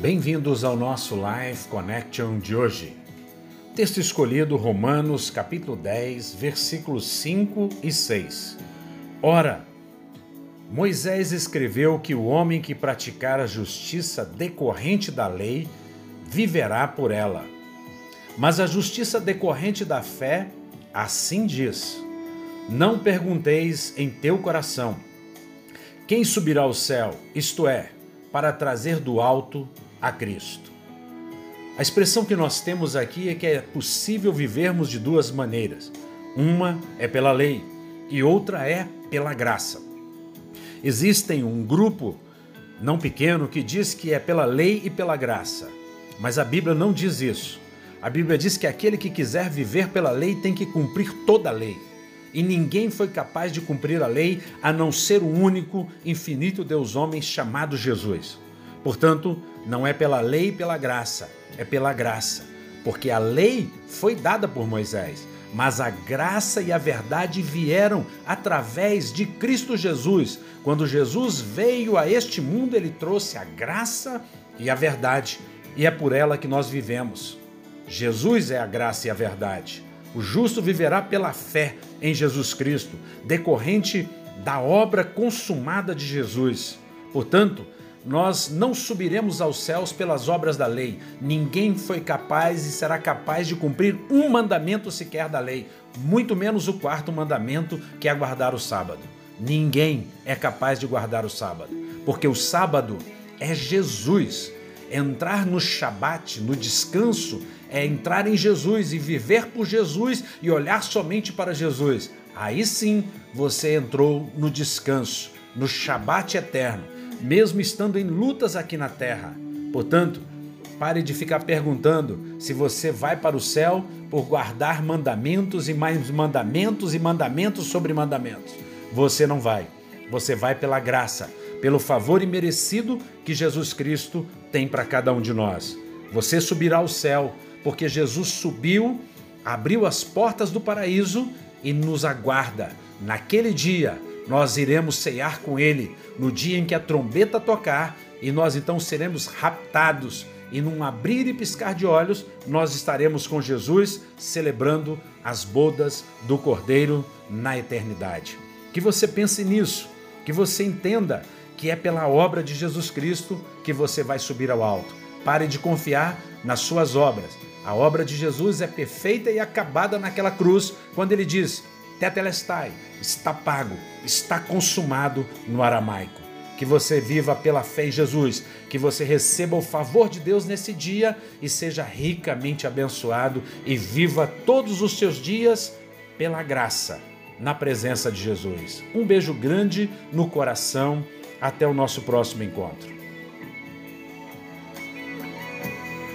Bem-vindos ao nosso Live Connection de hoje. Texto escolhido Romanos capítulo 10, versículos 5 e 6. Ora, Moisés escreveu que o homem que praticar a justiça decorrente da lei viverá por ela. Mas a justiça decorrente da fé, assim diz: Não pergunteis em teu coração: quem subirá ao céu, isto é, para trazer do alto a Cristo. A expressão que nós temos aqui é que é possível vivermos de duas maneiras. Uma é pela lei e outra é pela graça. Existem um grupo não pequeno que diz que é pela lei e pela graça, mas a Bíblia não diz isso. A Bíblia diz que aquele que quiser viver pela lei tem que cumprir toda a lei. E ninguém foi capaz de cumprir a lei a não ser o único, infinito Deus homem chamado Jesus. Portanto, não é pela lei e pela graça, é pela graça. Porque a lei foi dada por Moisés, mas a graça e a verdade vieram através de Cristo Jesus. Quando Jesus veio a este mundo, ele trouxe a graça e a verdade, e é por ela que nós vivemos. Jesus é a graça e a verdade. O justo viverá pela fé em Jesus Cristo, decorrente da obra consumada de Jesus. Portanto, nós não subiremos aos céus pelas obras da lei. Ninguém foi capaz e será capaz de cumprir um mandamento sequer da lei, muito menos o quarto mandamento, que é guardar o sábado. Ninguém é capaz de guardar o sábado, porque o sábado é Jesus. Entrar no Shabat, no descanso, é entrar em Jesus e viver por Jesus e olhar somente para Jesus. Aí sim você entrou no descanso, no Shabat eterno mesmo estando em lutas aqui na terra. Portanto, pare de ficar perguntando se você vai para o céu por guardar mandamentos e mais mandamentos e mandamentos sobre mandamentos. Você não vai. Você vai pela graça, pelo favor imerecido que Jesus Cristo tem para cada um de nós. Você subirá ao céu, porque Jesus subiu, abriu as portas do paraíso e nos aguarda. Naquele dia, nós iremos ceiar com Ele no dia em que a trombeta tocar e nós então seremos raptados. E num abrir e piscar de olhos, nós estaremos com Jesus celebrando as bodas do Cordeiro na eternidade. Que você pense nisso, que você entenda que é pela obra de Jesus Cristo que você vai subir ao alto. Pare de confiar nas suas obras. A obra de Jesus é perfeita e acabada naquela cruz, quando ele diz: Tetelestai, está pago, está consumado no aramaico. Que você viva pela fé em Jesus, que você receba o favor de Deus nesse dia e seja ricamente abençoado e viva todos os seus dias pela graça, na presença de Jesus. Um beijo grande no coração, até o nosso próximo encontro.